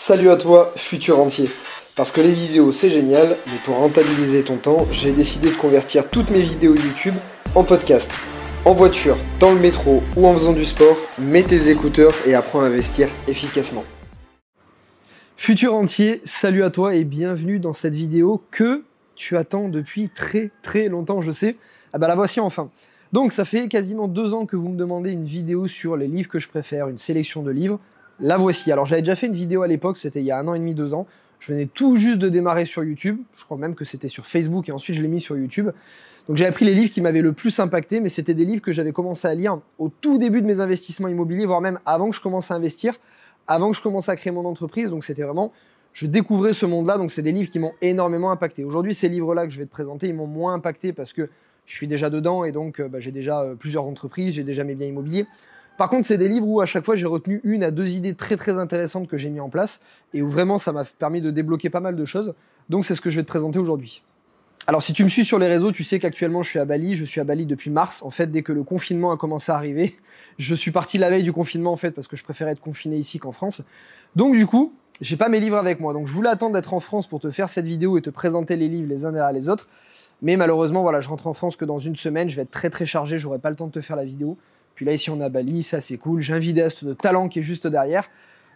Salut à toi, futur entier. Parce que les vidéos c'est génial, mais pour rentabiliser ton temps, j'ai décidé de convertir toutes mes vidéos YouTube en podcast. En voiture, dans le métro ou en faisant du sport, mets tes écouteurs et apprends à investir efficacement. Futur entier, salut à toi et bienvenue dans cette vidéo que tu attends depuis très très longtemps, je sais. Ah bah la voici enfin. Donc ça fait quasiment deux ans que vous me demandez une vidéo sur les livres que je préfère, une sélection de livres. La voici. Alors j'avais déjà fait une vidéo à l'époque, c'était il y a un an et demi, deux ans. Je venais tout juste de démarrer sur YouTube. Je crois même que c'était sur Facebook et ensuite je l'ai mis sur YouTube. Donc j'ai appris les livres qui m'avaient le plus impacté, mais c'était des livres que j'avais commencé à lire au tout début de mes investissements immobiliers, voire même avant que je commence à investir, avant que je commence à créer mon entreprise. Donc c'était vraiment, je découvrais ce monde-là. Donc c'est des livres qui m'ont énormément impacté. Aujourd'hui, ces livres-là que je vais te présenter, ils m'ont moins impacté parce que je suis déjà dedans et donc euh, bah, j'ai déjà euh, plusieurs entreprises, j'ai déjà mes biens immobiliers. Par contre, c'est des livres où à chaque fois j'ai retenu une à deux idées très très intéressantes que j'ai mis en place et où vraiment ça m'a permis de débloquer pas mal de choses. Donc c'est ce que je vais te présenter aujourd'hui. Alors si tu me suis sur les réseaux, tu sais qu'actuellement je suis à Bali. Je suis à Bali depuis mars. En fait, dès que le confinement a commencé à arriver, je suis parti la veille du confinement en fait parce que je préférais être confiné ici qu'en France. Donc du coup, j'ai pas mes livres avec moi. Donc je voulais attendre d'être en France pour te faire cette vidéo et te présenter les livres les uns derrière les autres. Mais malheureusement, voilà, je rentre en France que dans une semaine. Je vais être très très chargé. J'aurai pas le temps de te faire la vidéo. Puis là, ici, on a Bali, ça c'est cool. J'ai un vidéaste de talent qui est juste derrière.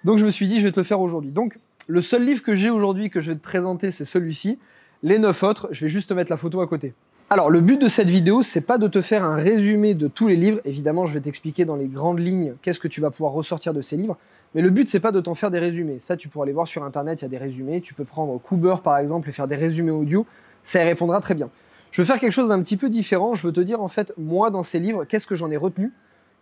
Donc je me suis dit, je vais te le faire aujourd'hui. Donc le seul livre que j'ai aujourd'hui que je vais te présenter, c'est celui-ci. Les neuf autres, je vais juste te mettre la photo à côté. Alors le but de cette vidéo, c'est pas de te faire un résumé de tous les livres. Évidemment, je vais t'expliquer dans les grandes lignes qu'est-ce que tu vas pouvoir ressortir de ces livres. Mais le but, c'est pas de t'en faire des résumés. Ça, tu pourras aller voir sur Internet, il y a des résumés. Tu peux prendre Cooper, par exemple, et faire des résumés audio. Ça y répondra très bien. Je veux faire quelque chose d'un petit peu différent. Je veux te dire, en fait, moi, dans ces livres, qu'est-ce que j'en ai retenu?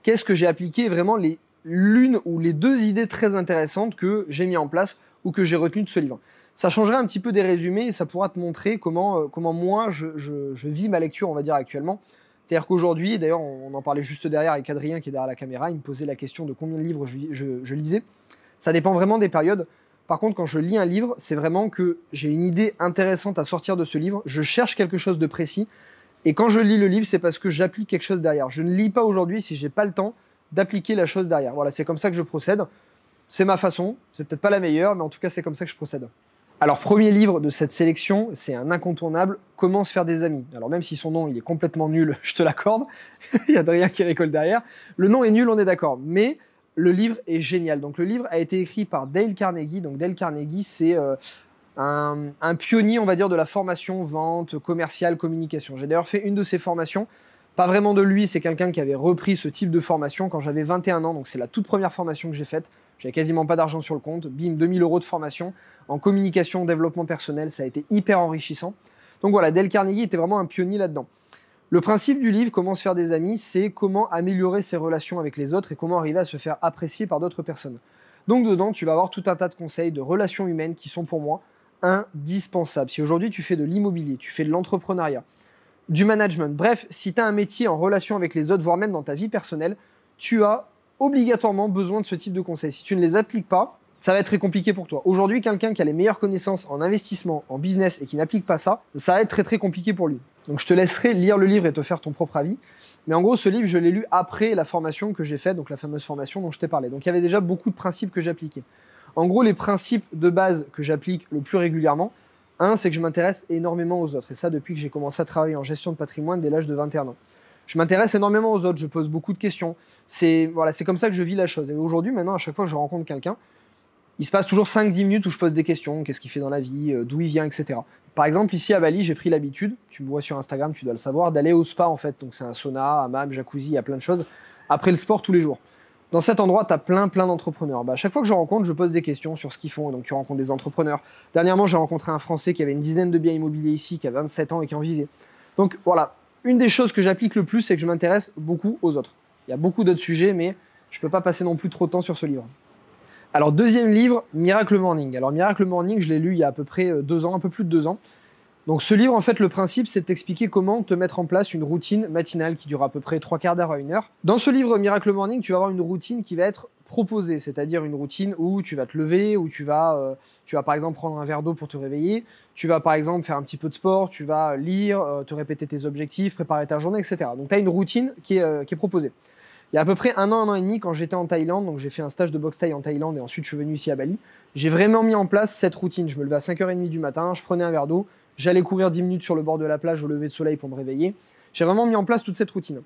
Qu'est-ce que j'ai appliqué vraiment les l'une ou les deux idées très intéressantes que j'ai mis en place ou que j'ai retenues de ce livre. Ça changerait un petit peu des résumés et ça pourra te montrer comment, euh, comment moi je, je, vis ma lecture, on va dire actuellement. C'est-à-dire qu'aujourd'hui, d'ailleurs on en parlait juste derrière avec Adrien qui est derrière la caméra, il me posait la question de combien de livres je, je lisais. Ça dépend vraiment des périodes. Par contre, quand je lis un livre, c'est vraiment que j'ai une idée intéressante à sortir de ce livre, je cherche quelque chose de précis, et quand je lis le livre, c'est parce que j'applique quelque chose derrière. Je ne lis pas aujourd'hui si j'ai pas le temps d'appliquer la chose derrière. Voilà, c'est comme ça que je procède. C'est ma façon. C'est peut-être pas la meilleure, mais en tout cas, c'est comme ça que je procède. Alors, premier livre de cette sélection, c'est un incontournable, Comment se faire des amis. Alors, même si son nom, il est complètement nul, je te l'accorde. il y a Adrien qui récolte derrière. Le nom est nul, on est d'accord. Mais le livre est génial. Donc, le livre a été écrit par Dale Carnegie. Donc, Dale Carnegie, c'est euh, un, pionnier, on va dire, de la formation, vente, commerciale, communication. J'ai d'ailleurs fait une de ses formations. Pas vraiment de lui, c'est quelqu'un qui avait repris ce type de formation quand j'avais 21 ans, donc c'est la toute première formation que j'ai faite. J'avais quasiment pas d'argent sur le compte, bim, 2000 euros de formation en communication, développement personnel, ça a été hyper enrichissant. Donc voilà, Dale Carnegie était vraiment un pionnier là-dedans. Le principe du livre, Comment se faire des amis, c'est comment améliorer ses relations avec les autres et comment arriver à se faire apprécier par d'autres personnes. Donc dedans, tu vas avoir tout un tas de conseils de relations humaines qui sont pour moi indispensable. Si aujourd'hui tu fais de l'immobilier, tu fais de l'entrepreneuriat, du management, bref, si tu as un métier en relation avec les autres, voire même dans ta vie personnelle, tu as obligatoirement besoin de ce type de conseils. Si tu ne les appliques pas, ça va être très compliqué pour toi. Aujourd'hui, quelqu'un qui a les meilleures connaissances en investissement, en business et qui n'applique pas ça, ça va être très très compliqué pour lui. Donc je te laisserai lire le livre et te faire ton propre avis. Mais en gros, ce livre, je l'ai lu après la formation que j'ai faite, donc la fameuse formation dont je t'ai parlé. Donc il y avait déjà beaucoup de principes que j'appliquais. En gros, les principes de base que j'applique le plus régulièrement, un, c'est que je m'intéresse énormément aux autres. Et ça, depuis que j'ai commencé à travailler en gestion de patrimoine dès l'âge de 21 ans. Je m'intéresse énormément aux autres, je pose beaucoup de questions. C'est voilà, comme ça que je vis la chose. Et aujourd'hui, maintenant, à chaque fois que je rencontre quelqu'un, il se passe toujours 5-10 minutes où je pose des questions, qu'est-ce qu'il fait dans la vie, euh, d'où il vient, etc. Par exemple, ici à Bali, j'ai pris l'habitude, tu me vois sur Instagram, tu dois le savoir, d'aller au spa en fait. Donc c'est un sauna, hammam, jacuzzi, il y a plein de choses. Après le sport tous les jours. Dans cet endroit, tu as plein, plein d'entrepreneurs. Bah, à chaque fois que je rencontre, je pose des questions sur ce qu'ils font. Donc, tu rencontres des entrepreneurs. Dernièrement, j'ai rencontré un Français qui avait une dizaine de biens immobiliers ici, qui a 27 ans et qui en vivait. Donc, voilà. Une des choses que j'applique le plus, c'est que je m'intéresse beaucoup aux autres. Il y a beaucoup d'autres sujets, mais je ne peux pas passer non plus trop de temps sur ce livre. Alors, deuxième livre, Miracle Morning. Alors, Miracle Morning, je l'ai lu il y a à peu près euh, deux ans, un peu plus de deux ans. Donc ce livre, en fait, le principe, c'est de t'expliquer comment te mettre en place une routine matinale qui dure à peu près trois quarts d'heure à une heure. Dans ce livre Miracle Morning, tu vas avoir une routine qui va être proposée, c'est-à-dire une routine où tu vas te lever, où tu vas, euh, tu vas par exemple prendre un verre d'eau pour te réveiller, tu vas par exemple faire un petit peu de sport, tu vas lire, euh, te répéter tes objectifs, préparer ta journée, etc. Donc tu as une routine qui est, euh, qui est proposée. Il y a à peu près un an, un an et demi, quand j'étais en Thaïlande, donc j'ai fait un stage de boxe thaï en Thaïlande et ensuite je suis venu ici à Bali, j'ai vraiment mis en place cette routine. Je me levais à 5h30 du matin, je prenais un verre d'eau, j'allais courir 10 minutes sur le bord de la plage au lever de soleil pour me réveiller. J'ai vraiment mis en place toute cette routine.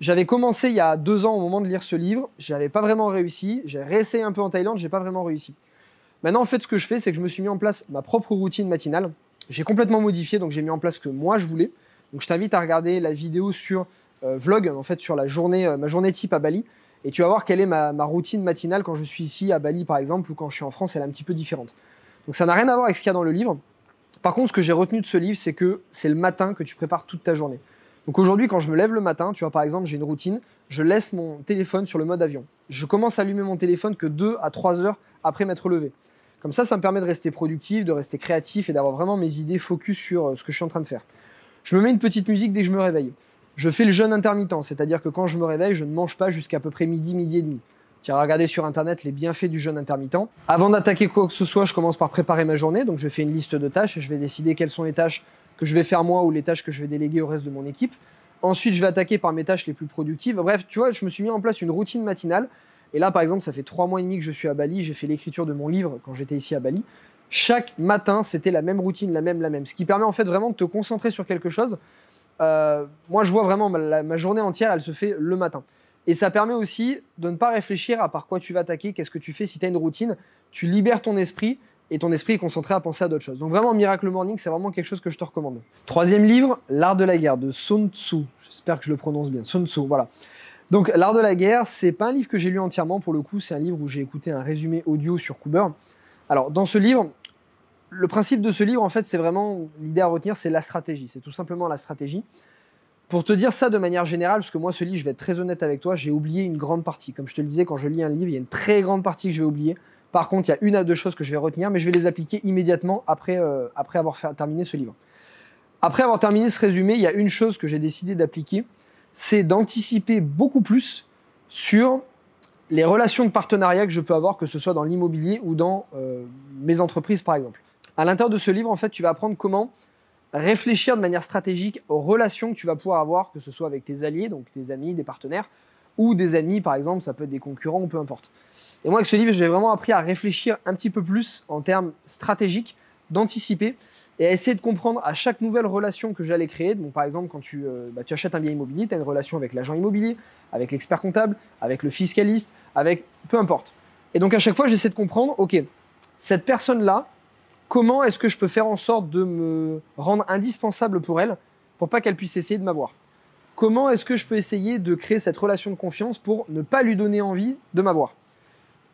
J'avais commencé il y a deux ans au moment de lire ce livre, j'avais pas vraiment réussi, j'ai réessayé un peu en Thaïlande, j'ai pas vraiment réussi. Maintenant, en fait, ce que je fais, c'est que je me suis mis en place ma propre routine matinale. J'ai complètement modifié, donc j'ai mis en place ce que moi je voulais. Donc je t'invite à regarder la vidéo sur euh, vlog, en fait, sur la journée, euh, ma journée type à Bali. Et tu vas voir quelle est ma, routine matinale quand je suis ici à Bali, par exemple, ou quand je suis en France, elle est un petit peu différente. Donc ça n'a rien à voir avec ce qu'il y a dans le livre. Par contre, ce que j'ai retenu de ce livre, c'est que c'est le matin que tu prépares toute ta journée. Donc aujourd'hui, quand je me lève le matin, tu vois, par exemple, j'ai une routine, je laisse mon téléphone sur le mode avion. Je commence à allumer mon téléphone que 2 à 3 heures après m'être levé. Comme ça, ça me permet de rester productif, de rester créatif et d'avoir vraiment mes idées focus sur euh, ce que je suis en train de faire. Je me mets une petite musique dès que je me réveille. Je fais le jeûne intermittent, c'est-à-dire que quand je me réveille, je ne mange pas jusqu'à peu près midi, midi et demi. Tu vas regarder sur internet les bienfaits du jeûne intermittent. Avant d'attaquer quoi que ce soit, je commence par préparer ma journée. Donc je fais une liste de tâches et je vais décider quelles sont les tâches que je vais faire moi ou les tâches que je vais déléguer au reste de mon équipe. Ensuite, je vais attaquer par mes tâches les plus productives. Bref, tu vois, je me suis mis en place une routine matinale. Et là, par exemple, ça fait trois mois et demi que je suis à Bali. J'ai fait l'écriture de mon livre quand j'étais ici à Bali. Chaque matin, c'était la même routine, la même, la même. Ce qui permet en fait vraiment de te concentrer sur quelque chose euh, moi, je vois vraiment ma, journée entière, elle se fait le matin. Et ça permet aussi de ne pas réfléchir à par quoi tu vas attaquer, qu'est-ce que tu fais. Si tu as une routine, tu libères ton esprit et ton esprit est concentré à penser à d'autres choses. Donc vraiment, Miracle Morning, c'est vraiment quelque chose que je te recommande. Troisième livre, L'art de la guerre de Sun Tzu. J'espère que je le prononce bien. Sun Tzu, voilà. Donc L'art de la guerre, c'est pas un livre que j'ai lu entièrement pour le coup, c'est un livre où j'ai écouté un résumé audio sur Cooper. Alors dans ce livre, le principe de ce livre, en fait, c'est vraiment l'idée à retenir, c'est la stratégie. C'est tout simplement la stratégie. Pour te dire ça de manière générale, parce que moi, ce livre, je vais être très honnête avec toi, j'ai oublié une grande partie. Comme je te le disais, quand je lis un livre, il y a une très grande partie que je vais oublier. Par contre, il y a une à deux choses que je vais retenir, mais je vais les appliquer immédiatement après, euh, après avoir terminé ce livre. Après avoir terminé ce résumé, il y a une chose que j'ai décidé d'appliquer, c'est d'anticiper beaucoup plus sur les relations de partenariat que je peux avoir, que ce soit dans l'immobilier ou dans euh, mes entreprises, par exemple. À l'intérieur de ce livre, en fait, tu vas apprendre comment réfléchir de manière stratégique aux relations que tu vas pouvoir avoir, que ce soit avec tes alliés, donc tes amis, des partenaires, ou des amis, par exemple, ça peut être des concurrents ou peu importe. Et moi, avec ce livre, j'ai vraiment appris à réfléchir un petit peu plus en termes stratégiques, d'anticiper et à essayer de comprendre à chaque nouvelle relation que j'allais créer. Donc, par exemple, quand tu, euh, bah, tu achètes un bien immobilier, tu as une relation avec l'agent immobilier, avec l'expert comptable, avec le fiscaliste, avec peu importe. Et donc, à chaque fois, j'essaie de comprendre, OK, cette personne-là, comment est-ce que je peux faire en sorte de me rendre indispensable pour elle pour pas qu'elle puisse essayer de m'avoir? Comment est-ce que je peux essayer de créer cette relation de confiance pour ne pas lui donner envie de m'avoir?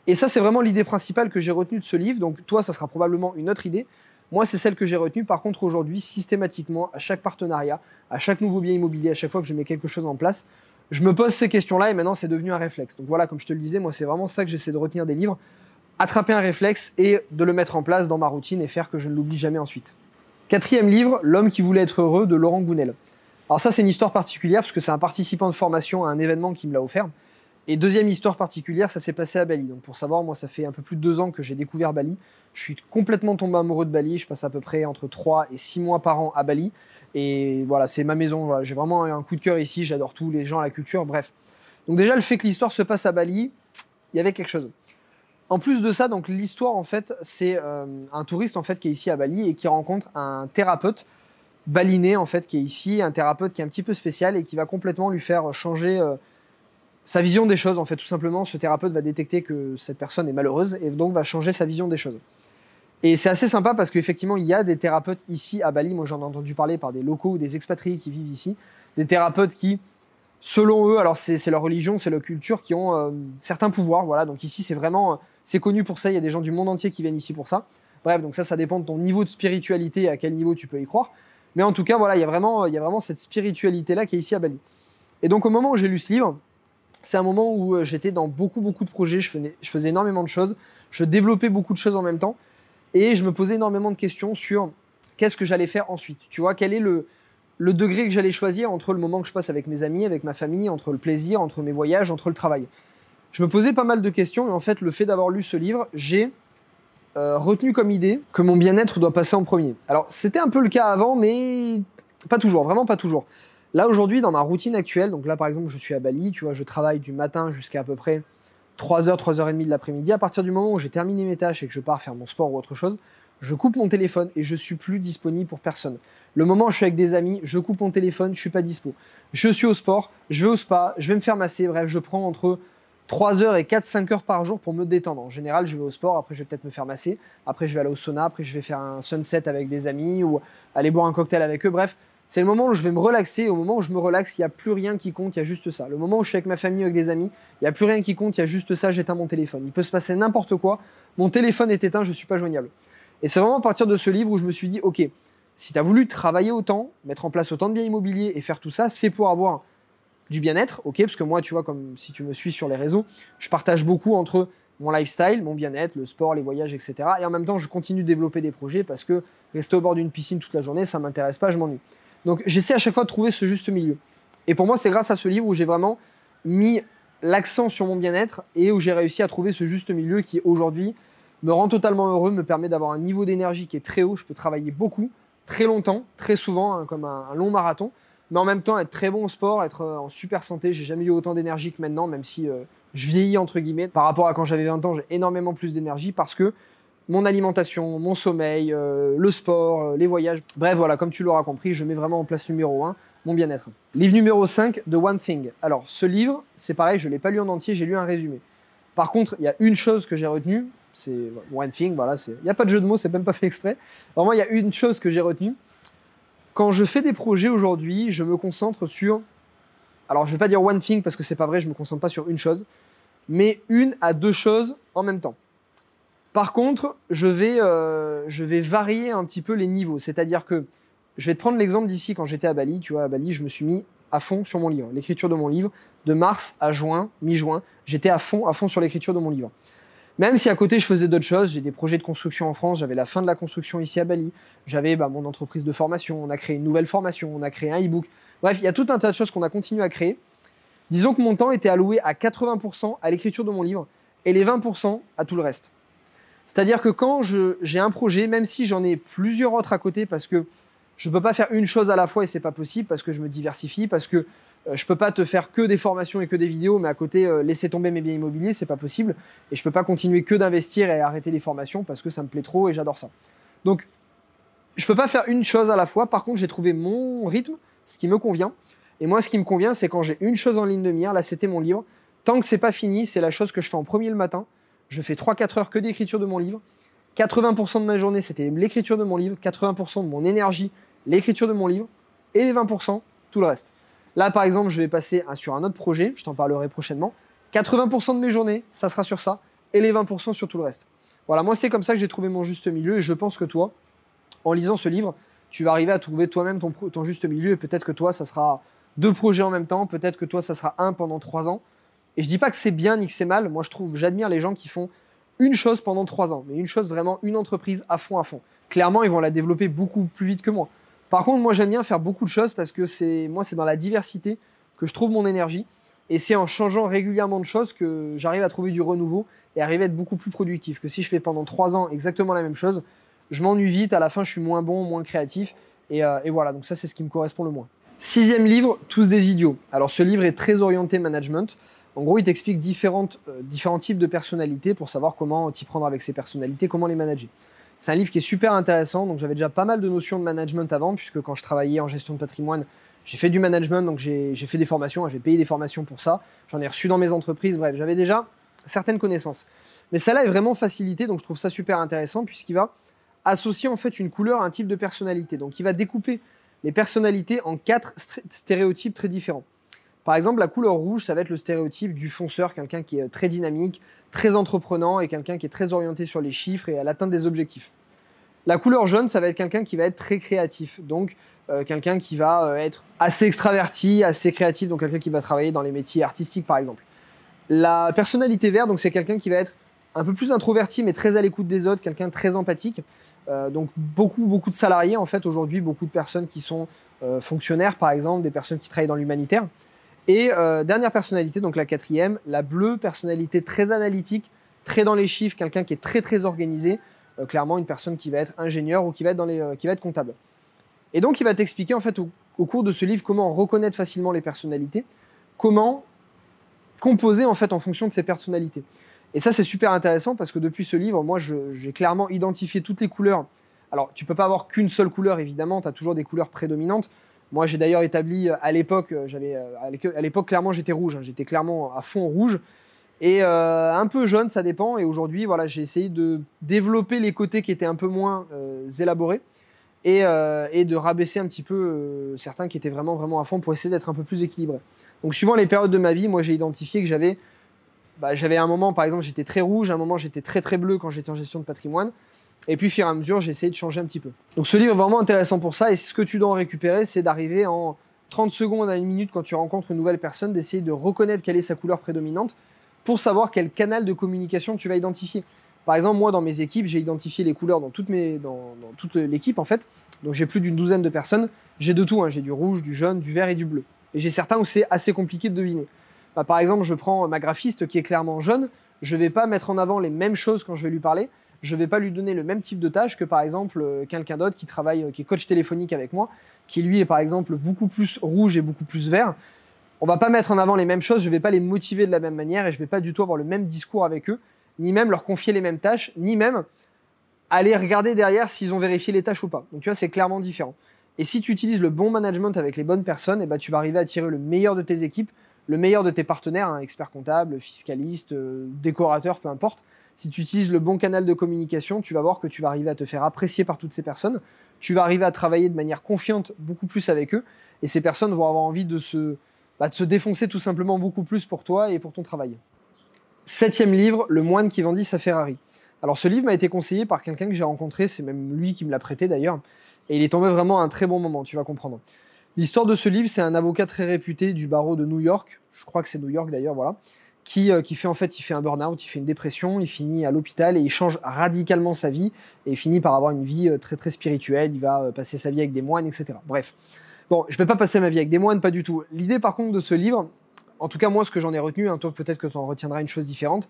Et ça, c'est vraiment l'idée principale que j'ai retenue de ce livre. Donc, toi, ça sera probablement une autre idée. Moi, c'est celle que j'ai retenue. Par contre, aujourd'hui, systématiquement, à chaque partenariat, à chaque nouveau bien immobilier, à chaque fois que je mets quelque chose en place, je me pose ces questions-là et maintenant, c'est devenu un réflexe. Donc voilà, comme je te le disais, moi, c'est vraiment ça que j'essaie de retenir des livres attraper un réflexe et de le mettre en place dans ma routine et faire que je ne l'oublie jamais ensuite. Quatrième livre, L'homme qui voulait être heureux de Laurent Gounel. Alors ça c'est une histoire particulière parce que c'est un participant de formation à un événement qui me l'a offert. Et deuxième histoire particulière, ça s'est passé à Bali. Donc pour savoir, moi ça fait un peu plus de deux ans que j'ai découvert Bali. Je suis complètement tombé amoureux de Bali. Je passe à peu près entre 3 et 6 mois par an à Bali. Et voilà, c'est ma maison. j'ai vraiment un coup de cœur ici. J'adore tous les gens, la culture, bref. Donc déjà le fait que l'histoire se passe à Bali, il y avait quelque chose. En plus de ça, donc l'histoire en fait, c'est euh, un touriste en fait qui est ici à Bali et qui rencontre un thérapeute balinais en fait qui est ici, un thérapeute qui est un petit peu spécial et qui va complètement lui faire changer euh, sa vision des choses en fait. Tout simplement, ce thérapeute va détecter que cette personne est malheureuse et donc va changer sa vision des choses. Et c'est assez sympa parce qu'effectivement, il y a des thérapeutes ici à Bali. Moi, j'en ai entendu parler par des locaux ou des expatriés qui vivent ici, des thérapeutes qui selon eux, alors c'est leur religion, c'est leur culture, qui ont euh, certains pouvoirs. Voilà, donc ici c'est vraiment, c'est connu pour ça. Il y a des gens du monde entier qui viennent ici pour ça. Bref, donc ça, ça dépend de ton niveau de spiritualité et à quel niveau tu peux y croire. Mais en tout cas, voilà, il y a vraiment, il y a vraiment cette spiritualité là qui est ici à Bali. Et donc au moment où j'ai lu ce livre, c'est un moment où euh, j'étais dans beaucoup beaucoup de projets. Je faisais, énormément de choses, je développais beaucoup de choses en même temps, et je me posais énormément de questions sur qu'est-ce que j'allais faire ensuite. Tu vois, quel est le degré que j'allais choisir entre le moment que je passe avec mes amis, avec ma famille, entre le plaisir, entre mes voyages, entre le travail. Je me posais pas mal de questions et en fait, le fait d'avoir lu ce livre, j'ai euh, retenu comme idée que mon bien-être doit passer en premier. Alors, c'était un peu le cas avant, mais pas toujours, vraiment pas toujours. Là aujourd'hui, dans ma routine actuelle, donc là par exemple, je suis à Bali, tu vois, je travaille du matin jusqu'à à peu près 3h, 3h30 de l'après-midi. À partir du moment où j'ai terminé mes tâches et que je pars faire mon sport ou autre chose, je coupe mon téléphone et je suis plus disponible pour personne. Le moment où je suis avec des amis, je coupe mon téléphone, je suis pas dispo. Je suis au sport, je vais au spa, je vais me faire masser, bref, je prends entre 3 heures et 4-5 heures par jour pour me détendre. En général, je vais au sport, après je vais peut-être me faire masser, après je vais aller au sauna, après je vais faire un sunset avec des amis ou aller boire un cocktail avec eux. Bref, c'est le moment où je vais me relaxer. Au moment où je me relaxe, il n'y a plus rien qui compte, il y a juste ça. Le moment où je suis avec ma famille, avec des amis, il n'y a plus rien qui compte, il y a juste ça, j'éteins mon téléphone. Il peut se passer n'importe quoi, mon téléphone est éteint, je ne suis pas joignable. Et c'est vraiment à partir de ce livre où je me suis dit, ok, si tu as voulu travailler autant, mettre en place autant de biens immobiliers et faire tout ça, c'est pour avoir du bien-être, ok Parce que moi, tu vois, comme si tu me suis sur les réseaux, je partage beaucoup entre mon lifestyle, mon bien-être, le sport, les voyages, etc. Et en même temps, je continue de développer des projets parce que rester au bord d'une piscine toute la journée, ça m'intéresse pas, je m'ennuie. Donc j'essaie à chaque fois de trouver ce juste milieu. Et pour moi, c'est grâce à ce livre où j'ai vraiment mis l'accent sur mon bien-être et où j'ai réussi à trouver ce juste milieu qui aujourd'hui me rend totalement heureux, me permet d'avoir un niveau d'énergie qui est très haut. Je peux travailler beaucoup, très longtemps, très souvent, hein, comme un, long marathon, mais en même temps être très bon au sport, être euh, en super santé. J'ai jamais eu autant d'énergie que maintenant, même si euh, je vieillis entre guillemets. Par rapport à quand j'avais 20 ans, j'ai énormément plus d'énergie parce que mon alimentation, mon sommeil, euh, le sport, les voyages. Bref, voilà, comme tu l'auras compris, je mets vraiment en place numéro 1 mon bien-être. Livre numéro 5 de One Thing. Alors, ce livre, c'est pareil, je ne l'ai pas lu en entier, j'ai lu un résumé. Par contre, il y a une chose que j'ai retenue, c'est one thing, voilà, il n'y a pas de jeu de mots, c'est même pas fait exprès. Vraiment, il y a une chose que j'ai retenue. Quand je fais des projets aujourd'hui, je me concentre sur, alors je vais pas dire one thing parce que c'est pas vrai, je me concentre pas sur une chose, mais une à deux choses en même temps. Par contre, je vais, euh, je vais varier un petit peu les niveaux, c'est-à-dire que je vais te prendre l'exemple d'ici quand j'étais à Bali. Tu vois, à Bali, je me suis mis à fond sur mon livre, l'écriture de mon livre, de mars à juin, mi-juin, j'étais à fond, à fond sur l'écriture de mon livre. Même si à côté je faisais d'autres choses, j'ai des projets de construction en France, j'avais la fin de la construction ici à Bali, j'avais bah, mon entreprise de formation, on a créé une nouvelle formation, on a créé un e-book. Bref, il y a tout un tas de choses qu'on a continué à créer. Disons que mon temps était alloué à 80% à l'écriture de mon livre et les 20% à tout le reste. C'est-à-dire que quand j'ai un projet, même si j'en ai plusieurs autres à côté, parce que je ne peux pas faire une chose à la fois et c'est pas possible, parce que je me diversifie, parce que je peux pas te faire que des formations et que des vidéos, mais à côté euh, laisser tomber mes biens immobiliers, c'est pas possible. Et je peux pas continuer que d'investir et arrêter les formations parce que ça me plaît trop et j'adore ça. Donc, je peux pas faire une chose à la fois. Par contre, j'ai trouvé mon rythme, ce qui me convient. Et moi, ce qui me convient, c'est quand j'ai une chose en ligne de mire. Là, c'était mon livre. Tant que c'est pas fini, c'est la chose que je fais en premier le matin. Je fais 3-4 heures que d'écriture de mon livre. 80% de ma journée, c'était l'écriture de mon livre. 80% de mon énergie, l'écriture de mon livre. Et les 20%, tout le reste. Là, par exemple, je vais passer sur un autre projet, je t'en parlerai prochainement. 80% de mes journées, ça sera sur ça, et les 20% sur tout le reste. Voilà, moi, c'est comme ça que j'ai trouvé mon juste milieu, et je pense que toi, en lisant ce livre, tu vas arriver à trouver toi-même ton, juste milieu, et peut-être que toi, ça sera deux projets en même temps, peut-être que toi, ça sera un pendant trois ans. Et je dis pas que c'est bien ni que c'est mal, moi, je trouve, j'admire les gens qui font une chose pendant trois ans, mais une chose vraiment, une entreprise à fond, à fond. Clairement, ils vont la développer beaucoup plus vite que moi. Par contre, moi j'aime bien faire beaucoup de choses parce que c'est moi c'est dans la diversité que je trouve mon énergie et c'est en changeant régulièrement de choses que j'arrive à trouver du renouveau et arriver à être beaucoup plus productif. Que si je fais pendant trois ans exactement la même chose, je m'ennuie vite, à la fin je suis moins bon, moins créatif et, euh, voilà. Donc ça c'est ce qui me correspond le moins. Sixième livre, Tous des idiots. Alors ce livre est très orienté management. En gros, il t'explique euh, différents types de personnalités pour savoir comment t'y prendre avec ces personnalités, comment les manager. C'est un livre qui est super intéressant. Donc j'avais déjà pas mal de notions de management avant, puisque quand je travaillais en gestion de patrimoine, j'ai fait du management, donc j'ai fait des formations, j'ai payé des formations pour ça. J'en ai reçu dans mes entreprises. Bref, j'avais déjà certaines connaissances. Mais celle-là est vraiment facilitée, donc je trouve ça super intéressant, puisqu'il va associer en fait une couleur à un type de personnalité. Donc il va découper les personnalités en quatre stéréotypes très différents. Par exemple, la couleur rouge, ça va être le stéréotype du fonceur, quelqu'un qui est très dynamique, très entreprenant et quelqu'un qui est très orienté sur les chiffres et à l'atteinte des objectifs. La couleur jaune, ça va être quelqu'un qui va être très créatif, donc euh, quelqu'un qui va euh, être assez extraverti, assez créatif, donc quelqu'un qui va travailler dans les métiers artistiques par exemple. La personnalité verte, donc c'est quelqu'un qui va être un peu plus introverti mais très à l'écoute des autres, quelqu'un très empathique. Euh, donc beaucoup beaucoup de salariés en fait aujourd'hui, beaucoup de personnes qui sont fonctionnaires par exemple, des personnes qui travaillent dans l'humanitaire. Et euh, dernière personnalité, donc la quatrième, la bleue, personnalité très analytique, très dans les chiffres, quelqu'un qui est très très organisé, euh, clairement une personne qui va être ingénieur ou qui va être, dans les, euh, qui va être comptable. Et donc il va t'expliquer en fait au cours de ce livre comment reconnaître facilement les personnalités, comment composer en fait en fonction de ces personnalités. Et ça, c'est super intéressant parce que depuis ce livre, moi, j'ai clairement identifié toutes les couleurs. Alors, tu peux pas avoir qu'une seule couleur, évidemment, tu as toujours des couleurs prédominantes. Moi, j'ai d'ailleurs établi à l'époque, j'avais à l'époque clairement j'étais rouge, hein. j'étais clairement à fond rouge et euh, un peu jaune, ça dépend. Et aujourd'hui, voilà, j'ai essayé de développer les côtés qui étaient un peu moins euh, élaborés euh, et, de rabaisser un petit peu certains qui étaient vraiment, vraiment à fond pour essayer d'être un peu plus équilibré. Donc, suivant les périodes de ma vie, moi, j'ai identifié que j'avais, bah, j'avais un moment, par exemple, j'étais très rouge, un moment, j'étais très, très bleu quand j'étais en gestion de patrimoine. Et puis, au fur et à mesure, j'ai essayé de changer un petit peu. Donc, ce livre est vraiment intéressant pour ça. Et ce que tu dois en récupérer, c'est d'arriver en 30 secondes à une minute quand tu rencontres une nouvelle personne, d'essayer de reconnaître quelle est sa couleur prédominante pour savoir quel canal de communication tu vas identifier. Par exemple, moi, dans mes équipes, j'ai identifié les couleurs dans, toute l'équipe, en fait. Donc, j'ai plus d'une douzaine de personnes. J'ai de tout. Hein. J'ai du rouge, du jaune, du vert et du bleu. Et j'ai certains où c'est assez compliqué de deviner. Bah, par exemple, je prends ma graphiste qui est clairement jaune. Je ne vais pas mettre en avant les mêmes choses quand je vais lui parler. Je ne vais pas lui donner le même type de tâche que, par exemple, euh, quelqu'un d'autre qui travaille, euh, qui est coach téléphonique avec moi, qui lui est, par exemple, beaucoup plus rouge et beaucoup plus vert on va pas mettre en avant les mêmes choses, je vais pas les motiver de la même manière et je vais pas du tout avoir le même discours avec eux, ni même leur confier les mêmes tâches, ni même aller regarder derrière s'ils ont vérifié les tâches ou pas. Donc tu vois, c'est clairement différent. Et si tu utilises le bon management avec les bonnes personnes, et eh ben, tu vas arriver à tirer le meilleur de tes équipes, le meilleur de tes partenaires, un expert comptable, fiscaliste, euh, décorateur, peu importe. Si tu utilises le bon canal de communication, tu vas voir que tu vas arriver à te faire apprécier par toutes ces personnes. Tu vas arriver à travailler de manière confiante beaucoup plus avec eux. Et ces personnes vont avoir envie de se, bah, de se défoncer tout simplement beaucoup plus pour toi et pour ton travail. Septième livre, Le moine qui vendit sa Ferrari. Alors ce livre m'a été conseillé par quelqu'un que j'ai rencontré, c'est même lui qui me l'a prêté d'ailleurs, et il est tombé vraiment à un très bon moment, tu vas comprendre. L'histoire de ce livre, c'est un avocat très réputé du barreau de New York, je crois que c'est New York d'ailleurs, voilà, qui, euh, qui fait en fait, il fait un burn-out, il fait une dépression, il finit à l'hôpital et il change radicalement sa vie et il finit par avoir une vie euh, très très spirituelle, il va euh, passer sa vie avec des moines, etc. Bref. Bon, je vais pas passer ma vie avec des moines, pas du tout. L'idée, par contre, de ce livre, en tout cas moi, ce que j'en ai retenu, hein, toi peut-être que tu en retiendras une chose différente,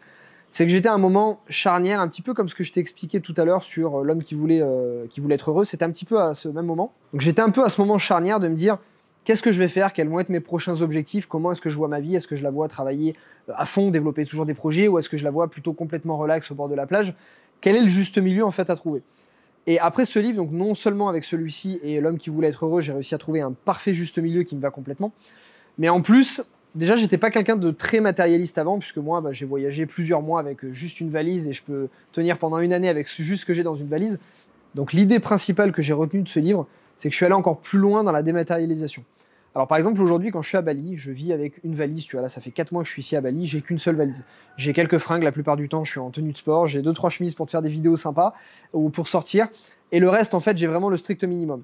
c'est que j'étais à un moment charnière, un petit peu comme ce que je t'ai expliqué tout à l'heure sur l'homme qui voulait, qui voulait être heureux. C'était un petit peu à ce même moment. Donc j'étais un peu à ce moment charnière de me dire qu'est-ce que je vais faire, quels vont être mes prochains objectifs, comment est-ce que je vois ma vie, est-ce que je la vois travailler euh, à fond, développer toujours des projets, ou est-ce que je la vois plutôt complètement relax au bord de la plage? Quel est le juste milieu en fait à trouver? Et après ce livre, donc non seulement avec celui-ci et L'homme qui voulait être heureux, j'ai réussi à trouver un parfait juste milieu qui me va complètement. Mais en plus, déjà, j'étais pas quelqu'un de très matérialiste avant, puisque moi, bah, j'ai voyagé plusieurs mois avec juste une valise et je peux tenir pendant une année avec juste ce que j'ai dans une valise. Donc l'idée principale que j'ai retenue de ce livre, c'est que je suis allé encore plus loin dans la dématérialisation. Alors par exemple aujourd'hui quand je suis à Bali, je vis avec une valise, tu vois là ça fait 4 mois que je suis ici à Bali, j'ai qu'une seule valise. J'ai quelques fringues la plupart du temps, je suis en tenue de sport, j'ai deux trois chemises pour te faire des vidéos sympas ou pour sortir et le reste en fait, j'ai vraiment le strict minimum.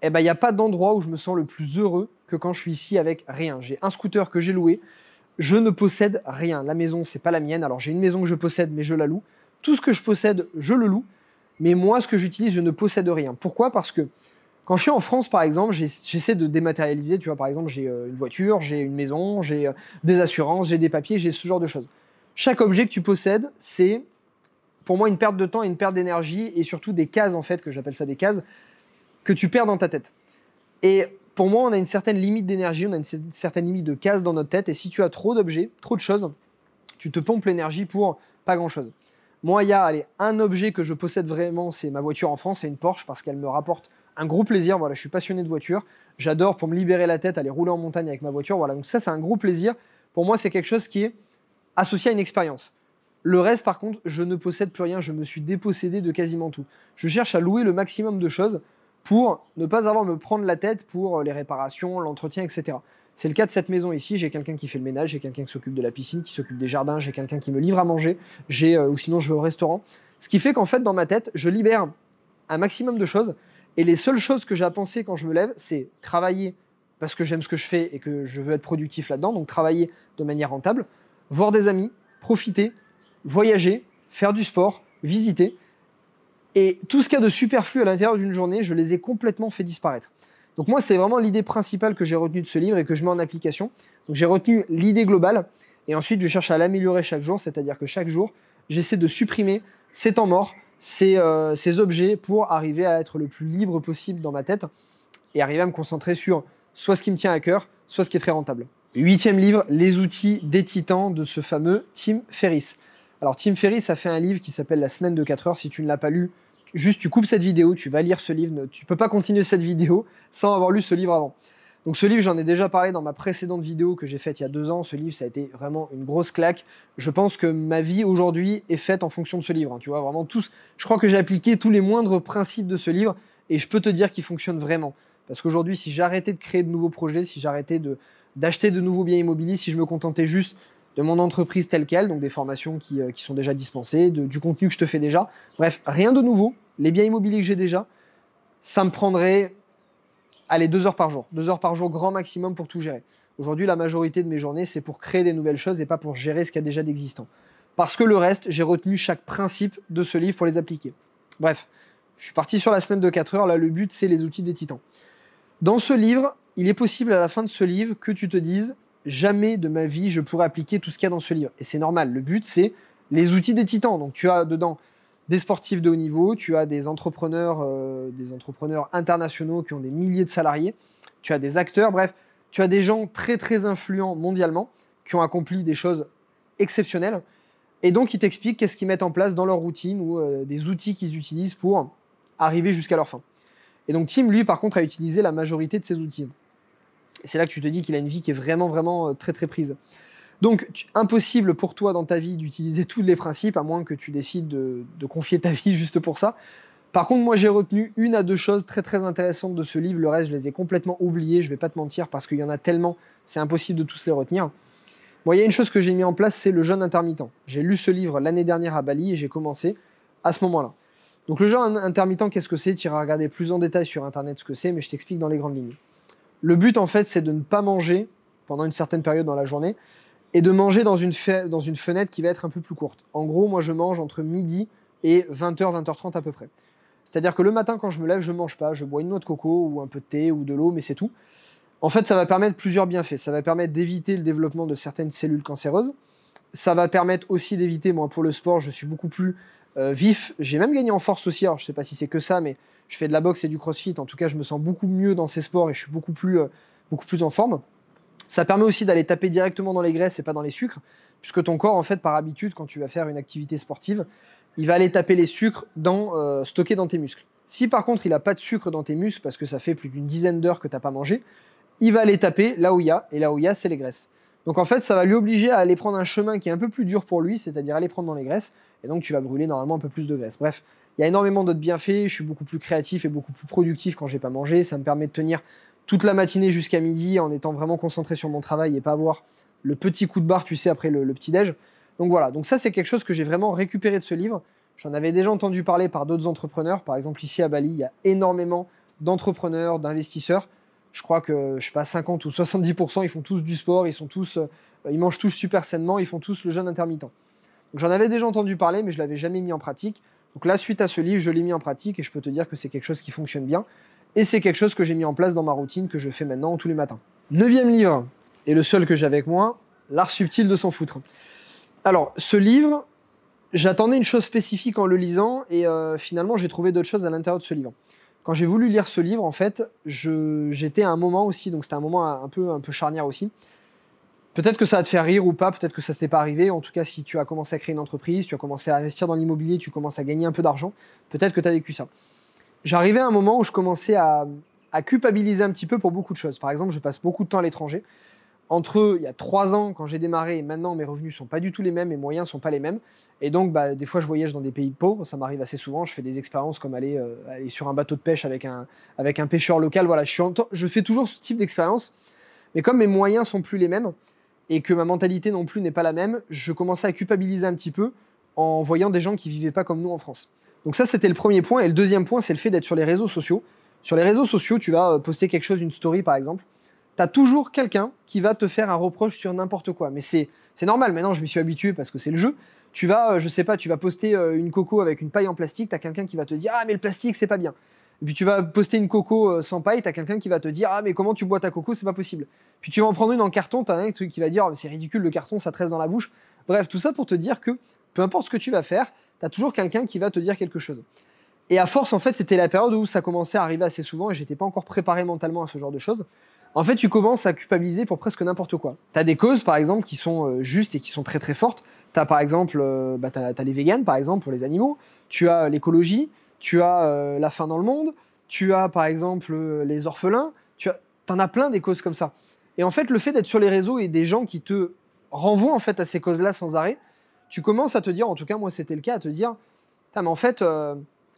Et eh ben il n'y a pas d'endroit où je me sens le plus heureux que quand je suis ici avec rien. J'ai un scooter que j'ai loué, je ne possède rien. La maison c'est pas la mienne. Alors j'ai une maison que je possède mais je la loue. Tout ce que je possède, je le loue. Mais moi ce que j'utilise, je ne possède rien. Pourquoi? Parce que quand je suis en France, par exemple, j'essaie de dématérialiser. Tu vois, par exemple, j'ai euh, une voiture, j'ai une maison, j'ai euh, des assurances, j'ai des papiers, j'ai ce genre de choses. Chaque objet que tu possèdes, c'est pour moi une perte de temps et une perte d'énergie et surtout des cases, en fait, que j'appelle ça des cases, que tu perds dans ta tête. Et pour moi, on a une certaine limite d'énergie, on a une certaine limite de cases dans notre tête. Et si tu as trop d'objets, trop de choses, tu te pompes l'énergie pour pas grand-chose. Moi, il y a allez, un objet que je possède vraiment, c'est ma voiture en France, c'est une Porsche parce qu'elle me rapporte un gros plaisir. Voilà, je suis passionné de voiture. J'adore pour me libérer la tête aller rouler en montagne avec ma voiture. Voilà, donc ça c'est un gros plaisir. Pour moi, c'est quelque chose qui est associé à une expérience. Le reste, par contre, je ne possède plus rien. Je me suis dépossédé de quasiment tout. Je cherche à louer le maximum de choses pour ne pas avoir à me prendre la tête pour les réparations, l'entretien, etc. C'est le cas de cette maison ici. J'ai quelqu'un qui fait le ménage, j'ai quelqu'un qui s'occupe de la piscine, qui s'occupe des jardins, j'ai quelqu'un qui me livre à manger, j'ai euh, ou sinon je vais au restaurant. Ce qui fait qu'en fait, dans ma tête, je libère un maximum de choses et les seules choses que j'ai à penser quand je me lève, c'est travailler parce que j'aime ce que je fais et que je veux être productif là-dedans, donc travailler de manière rentable, voir des amis, profiter, voyager, faire du sport, visiter. Et tout ce qu'il y a de superflu à l'intérieur d'une journée, je les ai complètement fait disparaître. Donc moi, c'est vraiment l'idée principale que j'ai retenue de ce livre et que je mets en application. Donc j'ai retenu l'idée globale et ensuite je cherche à l'améliorer chaque jour, c'est-à-dire que chaque jour, j'essaie de supprimer ces temps morts, ces, euh, ces, objets pour arriver à être le plus libre possible dans ma tête et arriver à me concentrer sur soit ce qui me tient à cœur, soit ce qui est très rentable. Huitième livre, Les outils des titans de ce fameux Tim Ferriss. Alors Tim Ferriss a fait un livre qui s'appelle La semaine de 4 heures. Si tu ne l'as pas lu, juste tu coupes cette vidéo, tu vas lire ce livre. Tu peux pas continuer cette vidéo sans avoir lu ce livre avant. Donc ce livre, j'en ai déjà parlé dans ma précédente vidéo que j'ai faite il y a deux ans. Ce livre, ça a été vraiment une grosse claque. Je pense que ma vie aujourd'hui est faite en fonction de ce livre. Hein. Tu vois, vraiment tous. Je crois que j'ai appliqué tous les moindres principes de ce livre et je peux te dire qu'il fonctionne vraiment. Parce qu'aujourd'hui, si j'arrêtais de créer de nouveaux projets, si j'arrêtais d'acheter de nouveaux biens immobiliers si je me contentais juste de mon entreprise telle qu'elle, donc des formations qui, euh, sont déjà dispensées, du contenu que je te fais déjà. Bref, rien de nouveau. Les biens immobiliers que j'ai déjà, ça me prendrait, allez, deux heures par jour. Deux heures par jour, grand maximum pour tout gérer. Aujourd'hui, la majorité de mes journées, c'est pour créer des nouvelles choses et pas pour gérer ce qu'il y a déjà d'existant. Parce que le reste, j'ai retenu chaque principe de ce livre pour les appliquer. Bref, je suis parti sur la semaine de 4 heures. Là, le but, c'est les outils des titans. Dans ce livre, il est possible à la fin de ce livre que tu te dises jamais de ma vie je pourrais appliquer tout ce qu'il y a dans ce livre. Et c'est normal. Le but, c'est les outils des titans. Donc tu as dedans des sportifs de haut niveau, tu as des entrepreneurs, euh, des entrepreneurs internationaux qui ont des milliers de salariés, tu as des acteurs, bref, tu as des gens très très influents mondialement qui ont accompli des choses exceptionnelles. Et donc ils t'expliquent qu'est-ce qu'ils mettent en place dans leur routine ou euh, des outils qu'ils utilisent pour arriver jusqu'à leur fin. Et donc Tim, lui, par contre, a utilisé la majorité de ces outils. C'est là que tu te dis qu'il a une vie qui est vraiment, vraiment euh, très, très prise. Donc, impossible pour toi dans ta vie d'utiliser tous les principes, à moins que tu décides de, confier ta vie juste pour ça. Par contre, moi, j'ai retenu une à deux choses très, très intéressantes de ce livre. Le reste, je les ai complètement oubliés, je vais pas te mentir, parce qu'il y en a tellement, c'est impossible de tous les retenir. Moi, il y a une chose que j'ai mis en place, c'est le jeûne intermittent. J'ai lu ce livre l'année dernière à Bali et j'ai commencé à ce moment-là. Donc le jeûne intermittent, qu'est-ce que c'est? Tu iras regarder plus en détail sur Internet ce que c'est, mais je t'explique dans les grandes lignes. Le but, en fait, c'est de ne pas manger pendant une certaine période dans la journée et de manger dans une, fenêtre qui va être un peu plus courte. En gros, moi, je mange entre midi et 20h, 20h30 à peu près. C'est-à-dire que le matin, quand je me lève, je ne mange pas, je bois une noix de coco ou un peu de thé ou de l'eau, mais c'est tout. En fait, ça va permettre plusieurs bienfaits. Ça va permettre d'éviter le développement de certaines cellules cancéreuses. Ça va permettre aussi d'éviter, moi, pour le sport, je suis beaucoup plus euh, vif. J'ai même gagné en force aussi. Alors, je sais pas si c'est que ça, mais je fais de la boxe et du crossfit. En tout cas, je me sens beaucoup mieux dans ces sports et je suis beaucoup plus, euh, beaucoup plus en forme. Ça permet aussi d'aller taper directement dans les graisses et pas dans les sucres, puisque ton corps, en fait, par habitude, quand tu vas faire une activité sportive, il va aller taper les sucres euh, stockés dans tes muscles. Si par contre il n'a pas de sucre dans tes muscles parce que ça fait plus d'une dizaine d'heures que tu n'as pas mangé, il va aller taper là où il y a, et là où il y a, c'est les graisses. Donc en fait, ça va lui obliger à aller prendre un chemin qui est un peu plus dur pour lui, c'est-à-dire aller prendre dans les graisses, et donc tu vas brûler normalement un peu plus de graisse. Bref, il y a énormément d'autres bienfaits, je suis beaucoup plus créatif et beaucoup plus productif quand j'ai pas mangé, ça me permet de tenir toute la matinée jusqu'à midi en étant vraiment concentré sur mon travail et pas avoir le petit coup de barre, tu sais, après le, petit déj. Donc voilà, donc ça c'est quelque chose que j'ai vraiment récupéré de ce livre. J'en avais déjà entendu parler par d'autres entrepreneurs, par exemple ici à Bali, il y a énormément d'entrepreneurs, d'investisseurs. Je crois que je sais pas 50 ou 70%, ils font tous du sport, ils sont tous euh, ils mangent tous super sainement, ils font tous le jeûne intermittent. J'en avais déjà entendu parler, mais je l'avais jamais mis en pratique. Donc là, suite à ce livre, je l'ai mis en pratique et je peux te dire que c'est quelque chose qui fonctionne bien. Et c'est quelque chose que j'ai mis en place dans ma routine, que je fais maintenant tous les matins. Neuvième livre, et le seul que j'ai avec moi, L'art subtil de s'en foutre. Alors, ce livre, j'attendais une chose spécifique en le lisant, et euh, finalement, j'ai trouvé d'autres choses à l'intérieur de ce livre. Quand j'ai voulu lire ce livre, en fait, j'étais à un moment aussi, donc c'était un moment un peu, un peu charnière aussi, Peut-être que ça va te faire rire ou pas, peut-être que ça ne s'est pas arrivé. En tout cas, si tu as commencé à créer une entreprise, tu as commencé à investir dans l'immobilier, tu commences à gagner un peu d'argent, peut-être que tu as vécu ça. J'arrivais à un moment où je commençais à, culpabiliser un petit peu pour beaucoup de choses. Par exemple, je passe beaucoup de temps à l'étranger. Entre il y a trois ans, quand j'ai démarré, et maintenant, mes revenus sont pas du tout les mêmes, mes moyens sont pas les mêmes. Et donc, bah, des fois, je voyage dans des pays pauvres, ça m'arrive assez souvent. Je fais des expériences comme aller, euh, aller, sur un bateau de pêche avec un, avec un pêcheur local. Voilà, je, je fais toujours ce type d'expérience. Mais comme mes moyens sont plus les mêmes, et que ma mentalité non plus n'est pas la même, je commençais à culpabiliser un petit peu en voyant des gens qui vivaient pas comme nous en France. Donc ça, c'était le premier point. Et le deuxième point, c'est le fait d'être sur les réseaux sociaux. Sur les réseaux sociaux, tu vas euh, poster quelque chose, une story par exemple. Tu as toujours quelqu'un qui va te faire un reproche sur n'importe quoi. Mais c'est normal, maintenant je m'y suis habitué parce que c'est le jeu. Tu vas, euh, je sais pas, tu vas poster euh, une coco avec une paille en plastique, tu as quelqu'un qui va te dire Ah, mais le plastique, c'est pas bien. Et puis tu vas poster une coco sans paille, t'as quelqu'un qui va te dire ah mais comment tu bois ta coco, c'est pas possible. Puis tu vas en prendre une en carton, t'as un mec qui va dire oh, c'est ridicule le carton, ça te reste dans la bouche. Bref, tout ça pour te dire que peu importe ce que tu vas faire, t'as toujours quelqu'un qui va te dire quelque chose. Et à force, en fait, c'était la période où ça commençait à arriver assez souvent et j'étais pas encore préparé mentalement à ce genre de choses. En fait, tu commences à culpabiliser pour presque n'importe quoi. Tu as des causes, par exemple, qui sont euh, justes et qui sont très très fortes. Tu as par exemple, euh, bah, as, les véganes, par exemple, pour les animaux. Tu as l'écologie. Tu as euh, la faim dans le monde. Tu as, par exemple, les orphelins. Tu as, en as plein des causes comme ça. Et en fait, le fait d'être sur les réseaux et des gens qui te renvoient en fait à ces causes-là sans arrêt, tu commences à te dire, en tout cas moi c'était le cas, à te dire, mais en fait,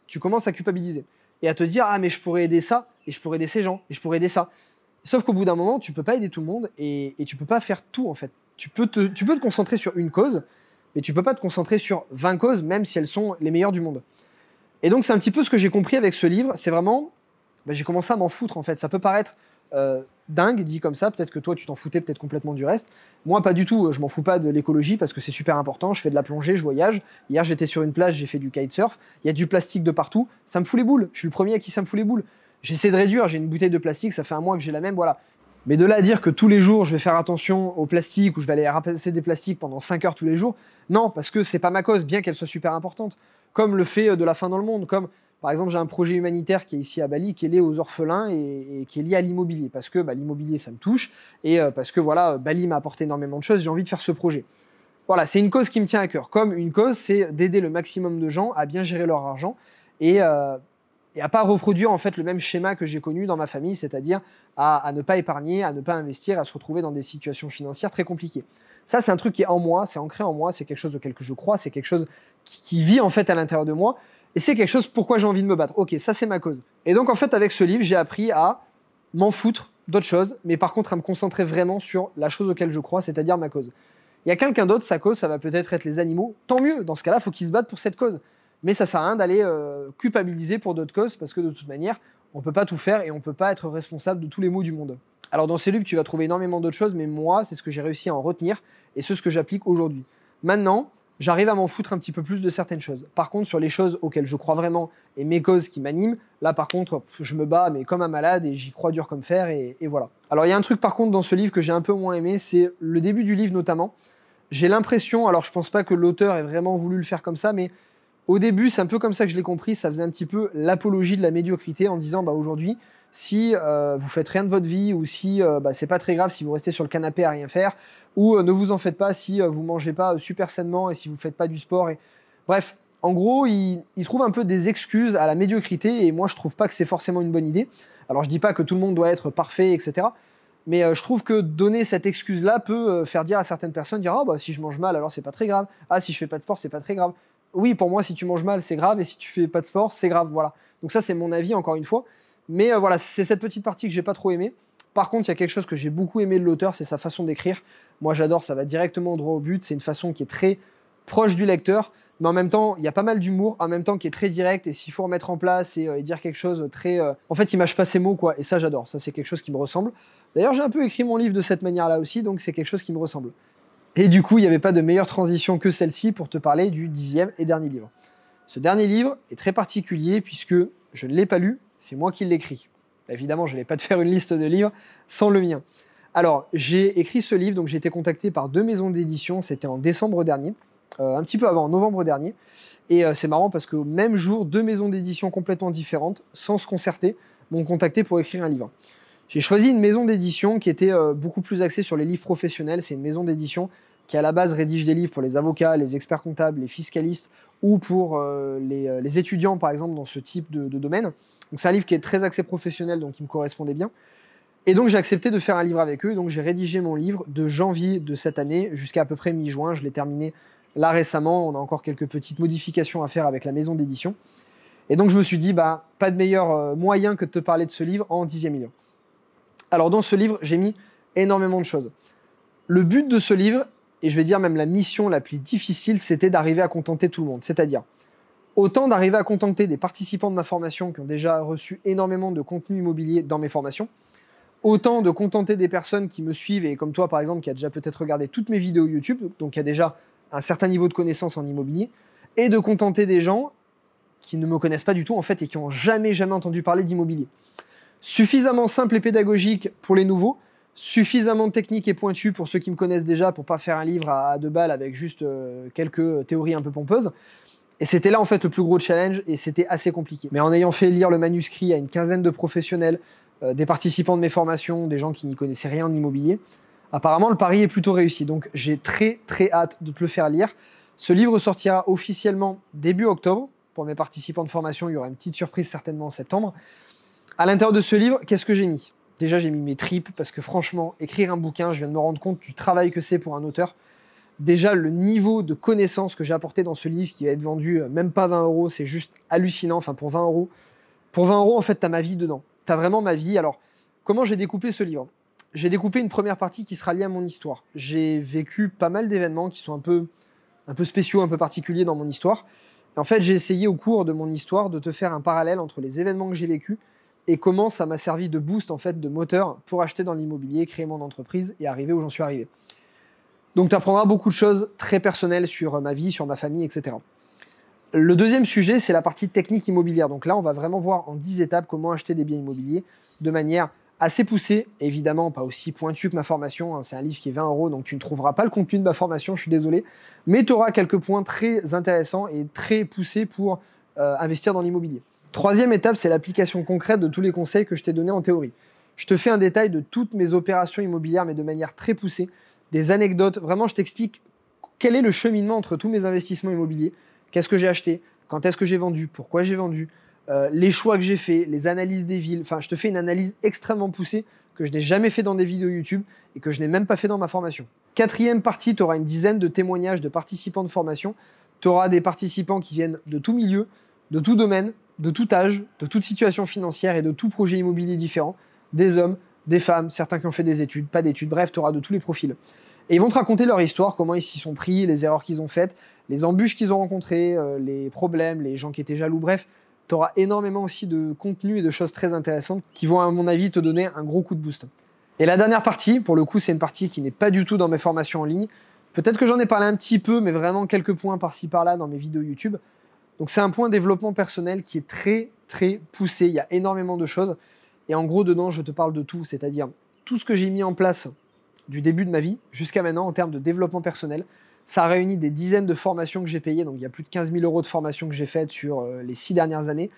tu commences à culpabiliser et à te dire ah mais je pourrais aider ça et je pourrais aider ces gens et je pourrais aider ça. Sauf qu'au bout d'un moment, tu peux pas aider tout le monde et, et tu peux pas faire tout en fait. Tu peux, te, tu peux te concentrer sur une cause, mais tu peux pas te concentrer sur 20 causes, même si elles sont les meilleures du monde. Et donc c'est un petit peu ce que j'ai compris avec ce livre, c'est vraiment, bah, j'ai commencé à m'en foutre en fait. Ça peut paraître euh, dingue dit comme ça, peut-être que toi tu t'en foutais peut-être complètement du reste. Moi pas du tout, je m'en fous pas de l'écologie parce que c'est super important, je fais de la plongée, je voyage. Hier j'étais sur une plage, j'ai fait du kitesurf, il y a du plastique de partout, ça me fout les boules, je suis le premier à qui ça me fout les boules. J'essaie de réduire, j'ai une bouteille de plastique, ça fait un mois que j'ai la même, voilà. Mais de là à dire que tous les jours je vais faire attention au plastique ou je vais aller ramasser des plastiques pendant 5 heures tous les jours, non, parce que c'est pas ma cause, bien qu'elle soit super importante. Comme le fait de la fin dans le monde, comme par exemple, j'ai un projet humanitaire qui est ici à Bali, qui est lié aux orphelins et, qui est lié à l'immobilier, parce que bah, l'immobilier, ça me touche, et euh, parce que voilà, Bali m'a apporté énormément de choses, j'ai envie de faire ce projet. Voilà, c'est une cause qui me tient à cœur. Comme une cause, c'est d'aider le maximum de gens à bien gérer leur argent et, euh, et à pas reproduire en fait le même schéma que j'ai connu dans ma famille, c'est-à-dire à, ne pas épargner, à ne pas investir, à se retrouver dans des situations financières très compliquées. Ça, c'est un truc qui est en moi, c'est ancré en moi, c'est quelque chose auquel je crois, c'est quelque chose qui, qui, vit en fait à l'intérieur de moi. Et c'est quelque chose pourquoi j'ai envie de me battre. Ok, ça c'est ma cause. Et donc en fait avec ce livre, j'ai appris à m'en foutre d'autres choses, mais par contre à me concentrer vraiment sur la chose auquel je crois, c'est-à-dire ma cause. Il y a quelqu'un d'autre, sa cause, ça va peut-être être les animaux. Tant mieux, dans ce cas-là, il faut qu'ils se battent pour cette cause. Mais ça sert à rien d'aller euh, culpabiliser pour d'autres causes, parce que de toute manière, on ne peut pas tout faire et on ne peut pas être responsable de tous les maux du monde. Alors dans ces livres, tu vas trouver énormément d'autres choses, mais moi, c'est ce que j'ai réussi à en retenir et c'est ce que j'applique aujourd'hui. Maintenant, j'arrive à m'en foutre un petit peu plus de certaines choses. Par contre, sur les choses auxquelles je crois vraiment et mes causes qui m'animent, là par contre, je me bats mais comme un malade et j'y crois dur comme fer et, voilà. Alors il y a un truc par contre dans ce livre que j'ai un peu moins aimé, c'est le début du livre notamment. J'ai l'impression, alors je pense pas que l'auteur ait vraiment voulu le faire comme ça, mais au début, c'est un peu comme ça que je l'ai compris, ça faisait un petit peu l'apologie de la médiocrité en disant bah aujourd'hui, si euh, vous faites rien de votre vie ou si euh, bah, c'est pas très grave si vous restez sur le canapé à rien faire ou euh, ne vous en faites pas si vous mangez pas super sainement et si vous faites pas du sport bref en gros il, trouve un peu des excuses à la médiocrité et moi je trouve pas que c'est forcément une bonne idée. Alors je dis pas que tout le monde doit être parfait etc mais je trouve que donner cette excuse là peut faire dire à certaines personnes dire bah si je mange mal alors c'est pas très grave. Ah si je fais pas de sport c'est pas très grave oui pour moi si tu manges mal c'est grave et si tu fais pas de sport c'est grave voilà. Donc ça c'est mon avis encore une fois mais euh, voilà, c'est cette petite partie que j'ai pas trop aimée. Par contre, il y a quelque chose que j'ai beaucoup aimé de l'auteur, c'est sa façon d'écrire. Moi, j'adore, ça va directement droit au but. C'est une façon qui est très proche du lecteur, mais en même temps, il y a pas mal d'humour, en même temps qui est très direct. Et s'il faut remettre en place et, euh, dire quelque chose très, euh, en fait, il mâche pas ses mots, quoi. Et ça, j'adore. Ça, c'est quelque chose qui me ressemble. D'ailleurs, j'ai un peu écrit mon livre de cette manière-là aussi, donc c'est quelque chose qui me ressemble. Et du coup, il n'y avait pas de meilleure transition que celle-ci pour te parler du dixième et dernier livre. Ce dernier livre est très particulier puisque je ne l'ai pas lu, c'est moi qui l'écris. Évidemment, je ne vais pas te faire une liste de livres sans le mien. Alors, j'ai écrit ce livre, donc j'ai été contacté par deux maisons d'édition, c'était en décembre dernier, euh, un petit peu avant, en novembre dernier. Et euh, c'est marrant parce qu'au même jour, deux maisons d'édition complètement différentes, sans se concerter, m'ont contacté pour écrire un livre. J'ai choisi une maison d'édition qui était euh, beaucoup plus axée sur les livres professionnels. C'est une maison d'édition qui à la base rédige des livres pour les avocats, les experts comptables, les fiscalistes ou pour les, étudiants par exemple dans ce type de domaine. Donc c'est un livre qui est très axé professionnel, donc il me correspondait bien. Et donc j'ai accepté de faire un livre avec eux, donc j'ai rédigé mon livre de janvier de cette année jusqu'à à peu près mi-juin. Je l'ai terminé là récemment. On a encore quelques petites modifications à faire avec la maison d'édition. Et donc je me suis dit, bah, pas de meilleur euh, moyen que de te parler de ce livre en dixième million. Alors dans ce livre, j'ai mis énormément de choses. Le but de ce livre, et je vais dire même la mission la plus difficile, c'était d'arriver à contenter tout le monde. C'est-à-dire, autant d'arriver à contenter des participants de ma formation qui ont déjà reçu énormément de contenu immobilier dans mes formations, autant de contenter des personnes qui me suivent et comme toi par exemple qui a déjà peut-être regardé toutes mes vidéos YouTube, donc qui a déjà un certain niveau de connaissance en immobilier, et de contenter des gens qui ne me connaissent pas du tout en fait et qui n'ont jamais jamais entendu parler d'immobilier. Suffisamment simple et pédagogique pour les nouveaux, suffisamment technique et pointu pour ceux qui me connaissent déjà pour pas faire un livre à deux balles avec juste euh, quelques théories un peu pompeuses, Et c'était là en fait le plus gros challenge et c'était assez compliqué. Mais en ayant fait lire le manuscrit à une quinzaine de professionnels, euh, des participants de mes formations, des gens qui n'y connaissaient rien en immobilier, apparemment le pari est plutôt réussi. Donc j'ai très très hâte de te le faire lire. Ce livre sortira officiellement début octobre. Pour mes participants de formation, il y aura une petite surprise certainement en septembre. À l'intérieur de ce livre, qu'est-ce que j'ai mis? Déjà, j'ai mis mes tripes parce que franchement, écrire un bouquin, je viens de me rendre compte du travail que c'est pour un auteur. Déjà, le niveau de connaissance que j'ai apporté dans ce livre qui va être vendu euh, même pas 20 euros, c'est juste hallucinant. Enfin, pour 20 euros. Pour 20 euros, en fait, tu as ma vie dedans. Tu as vraiment ma vie. Alors, comment j'ai découpé ce livre? J'ai découpé une première partie qui sera liée à mon histoire. J'ai vécu pas mal d'événements qui sont un peu, un peu spéciaux, un peu particuliers dans mon histoire. En fait, j'ai essayé au cours de mon histoire de te faire un parallèle entre les événements que j'ai vécus et comment ça m'a servi de boost, en fait, de moteur pour acheter dans l'immobilier, créer mon entreprise et arriver où j'en suis arrivé. Donc, tu apprendras beaucoup de choses très personnelles sur ma vie, sur ma famille, etc. Le deuxième sujet, c'est la partie technique immobilière. Donc là, on va vraiment voir en 10 étapes comment acheter des biens immobiliers de manière assez poussée, évidemment pas aussi pointue que ma formation, hein. c'est un livre qui est 20 euros, donc tu ne trouveras pas le contenu de ma formation, je suis désolé, mais tu auras quelques points très intéressants et très poussés pour euh, investir dans l'immobilier. Troisième étape, c'est l'application concrète de tous les conseils que je t'ai donnés en théorie. Je te fais un détail de toutes mes opérations immobilières, mais de manière très poussée, des anecdotes, vraiment je t'explique quel est le cheminement entre tous mes investissements immobiliers, qu'est-ce que j'ai acheté, quand est-ce que j'ai vendu, pourquoi j'ai vendu, euh, les choix que j'ai faits, les analyses des villes. Enfin, je te fais une analyse extrêmement poussée que je n'ai jamais fait dans des vidéos YouTube et que je n'ai même pas fait dans ma formation. Quatrième partie, tu auras une dizaine de témoignages de participants de formation. Tu auras des participants qui viennent de tout milieu, de tout domaine, de tout âge, de toute situation financière et de tout projet immobilier différent. Des hommes, des femmes, certains qui ont fait des études, pas d'études, bref, tu auras de tous les profils. Et ils vont te raconter leur histoire, comment ils s'y sont pris, les erreurs qu'ils ont faites, les embûches qu'ils ont rencontrées, euh, les problèmes, les gens qui étaient jaloux, bref tu auras énormément aussi de contenu et de choses très intéressantes qui vont, à mon avis, te donner un gros coup de boost. Et la dernière partie, pour le coup, c'est une partie qui n'est pas du tout dans mes formations en ligne. Peut-être que j'en ai parlé un petit peu, mais vraiment quelques points par-ci par-là dans mes vidéos YouTube. Donc c'est un point développement personnel qui est très très poussé. Il y a énormément de choses. Et en gros, dedans, je te parle de tout, c'est-à-dire tout ce que j'ai mis en place du début de ma vie jusqu'à maintenant en termes de développement personnel, ça réunit des dizaines de formations que j'ai payées, donc il y a plus de 15 000 euros de formations que j'ai faites sur euh, les six dernières années,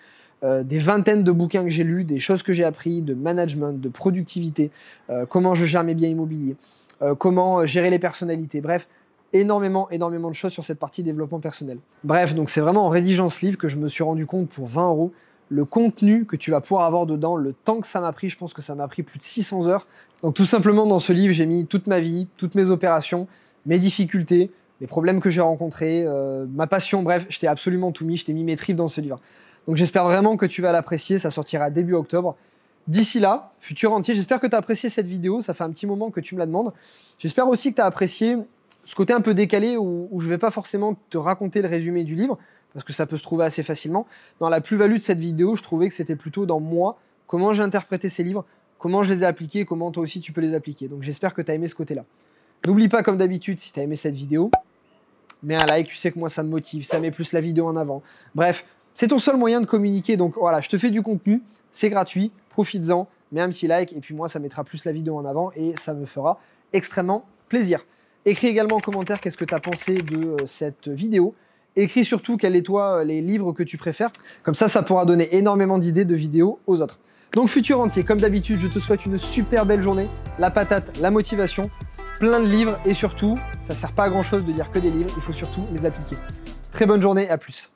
euh, des vingtaines de bouquins que j'ai lus, des choses que j'ai appris, de management, de productivité, euh, comment je gère mes biens immobiliers, comment gérer les personnalités, bref, énormément, énormément de choses sur cette partie développement personnel. Bref, donc c'est vraiment en rédigeant ce livre que je me suis rendu compte pour 20 euros le contenu que tu vas pouvoir avoir dedans, le temps que ça m'a pris, je pense que ça m'a pris plus de 600 heures. Donc tout simplement dans ce livre, j'ai mis toute ma vie, toutes mes opérations, mes difficultés, les problèmes que j'ai rencontrés, euh, ma passion, bref, je t'ai absolument tout mis, je t'ai mis mes tripes dans ce livre. Donc j'espère vraiment que tu vas l'apprécier, ça sortira début octobre. D'ici là, futur entier, j'espère que tu as apprécié cette vidéo, ça fait un petit moment que tu me la demandes. J'espère aussi que tu as apprécié ce côté un peu décalé où, je vais pas forcément te raconter le résumé du livre, parce que ça peut se trouver assez facilement. Dans la plus-value de cette vidéo, je trouvais que c'était plutôt dans moi, comment j'ai interprété ces livres, comment je les ai appliqués, comment toi aussi tu peux les appliquer. Donc j'espère que tu as aimé ce côté-là. N'oublie pas, comme d'habitude, si tu as aimé cette vidéo, mets un like, tu sais que moi ça me motive, ça met plus la vidéo en avant. Bref, c'est ton seul moyen de communiquer. Donc voilà, je te fais du contenu, c'est gratuit, profites-en, mets un petit like et puis moi ça mettra plus la vidéo en avant et ça me fera extrêmement plaisir. Écris également en commentaire qu'est-ce que tu as pensé de euh, cette vidéo. Écris surtout quels est euh, les livres que tu préfères. Comme ça, ça pourra donner énormément d'idées de vidéos aux autres. Donc futur entier, comme d'habitude, je te souhaite une super belle journée, la patate, la motivation plein de livres et surtout, ça sert pas à grand chose de lire que des livres, il faut surtout les appliquer. Très bonne journée, à plus.